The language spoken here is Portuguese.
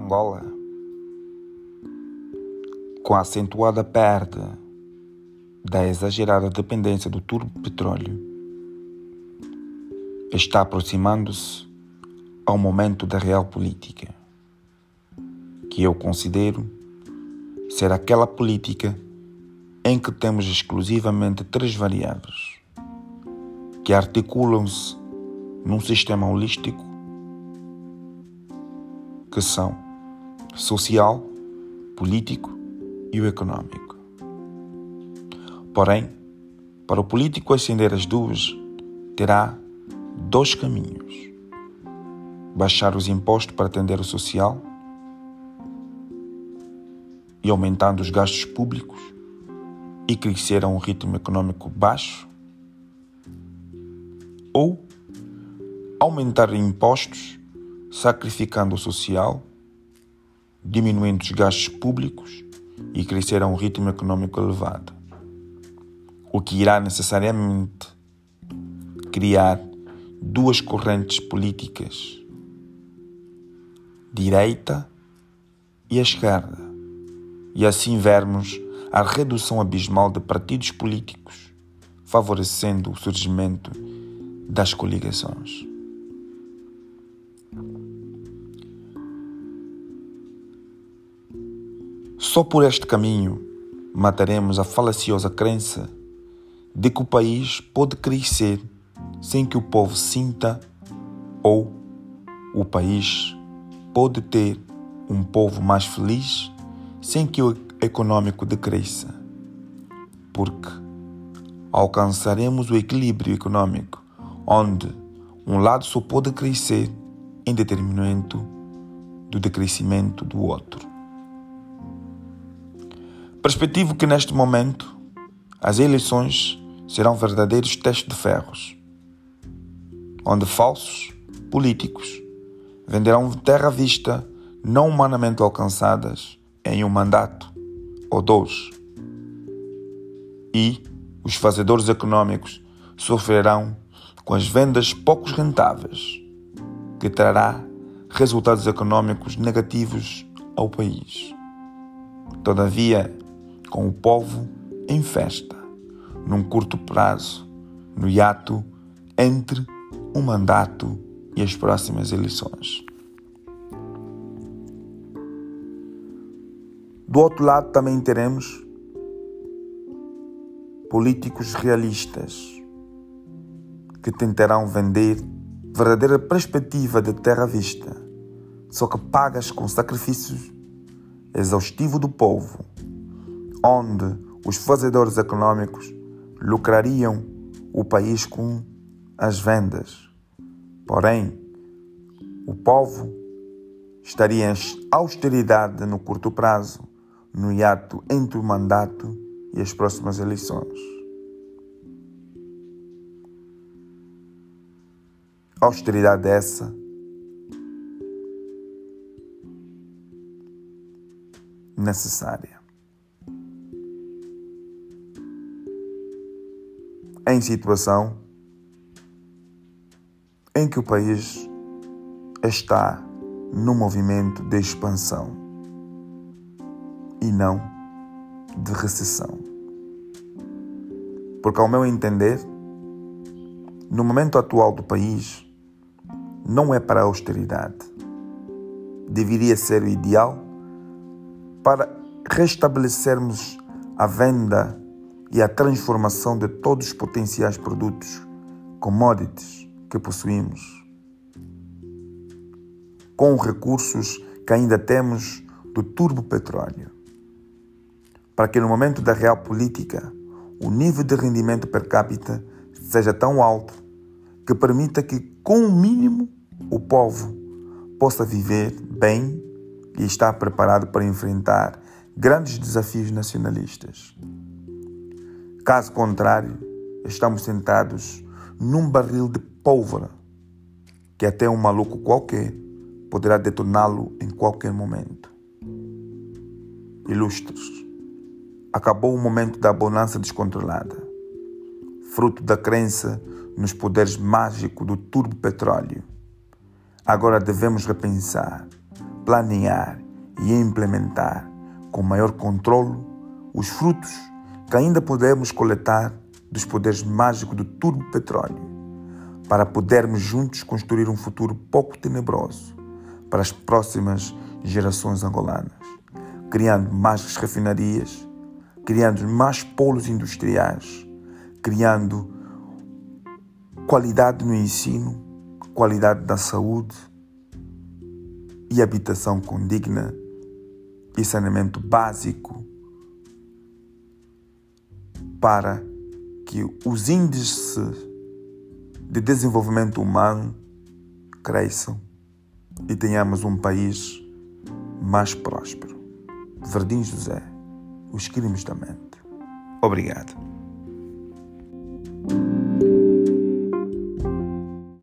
Angola, com a acentuada perda da exagerada dependência do turbo petróleo, está aproximando-se ao momento da real política, que eu considero ser aquela política em que temos exclusivamente três variáveis que articulam-se num sistema holístico que são social, político e o econômico. Porém, para o político ascender as duas, terá dois caminhos: baixar os impostos para atender o social e aumentando os gastos públicos e crescer a um ritmo econômico baixo, ou aumentar impostos sacrificando o social, diminuindo os gastos públicos e crescer a um ritmo econômico elevado, o que irá necessariamente criar duas correntes políticas, direita e esquerda, e assim vermos a redução abismal de partidos políticos, favorecendo o surgimento das coligações. Só por este caminho mataremos a falaciosa crença de que o país pode crescer sem que o povo sinta ou o país pode ter um povo mais feliz sem que o econômico decresça. Porque alcançaremos o equilíbrio econômico onde um lado só pode crescer em detrimento do decrescimento do outro. Perspectivo que neste momento as eleições serão verdadeiros testes de ferros, onde falsos políticos venderão terra à vista não humanamente alcançadas em um mandato ou dois, e os fazedores econômicos sofrerão com as vendas poucos rentáveis, que trará resultados econômicos negativos ao país. Todavia, com o povo em festa, num curto prazo, no hiato entre um mandato e as próximas eleições. Do outro lado, também teremos políticos realistas que tentarão vender verdadeira perspectiva de terra vista, só que pagas com sacrifícios exaustivo do povo onde os fazedores econômicos lucrariam o país com as vendas. Porém, o povo estaria em austeridade no curto prazo, no hiato entre o mandato e as próximas eleições. Austeridade essa necessária. Em situação em que o país está num movimento de expansão e não de recessão. Porque, ao meu entender, no momento atual do país, não é para a austeridade. Deveria ser o ideal para restabelecermos a venda e a transformação de todos os potenciais produtos, commodities que possuímos. Com os recursos que ainda temos do turbo petróleo. Para que no momento da real política o nível de rendimento per capita seja tão alto que permita que, com o mínimo, o povo possa viver bem e estar preparado para enfrentar grandes desafios nacionalistas. Caso contrário, estamos sentados num barril de pólvora que até um maluco qualquer poderá detoná-lo em qualquer momento. Ilustres, acabou o momento da bonança descontrolada, fruto da crença nos poderes mágicos do turbo petróleo. Agora devemos repensar planear e implementar com maior controle os frutos que ainda podemos coletar dos poderes mágicos do turbo petróleo, para podermos juntos construir um futuro pouco tenebroso para as próximas gerações angolanas, criando mais refinarias, criando mais polos industriais, criando qualidade no ensino, qualidade da saúde e habitação condigna e saneamento básico para que os índices de desenvolvimento humano cresçam e tenhamos um país mais próspero. Verdim José, os crimes da mente. Obrigado.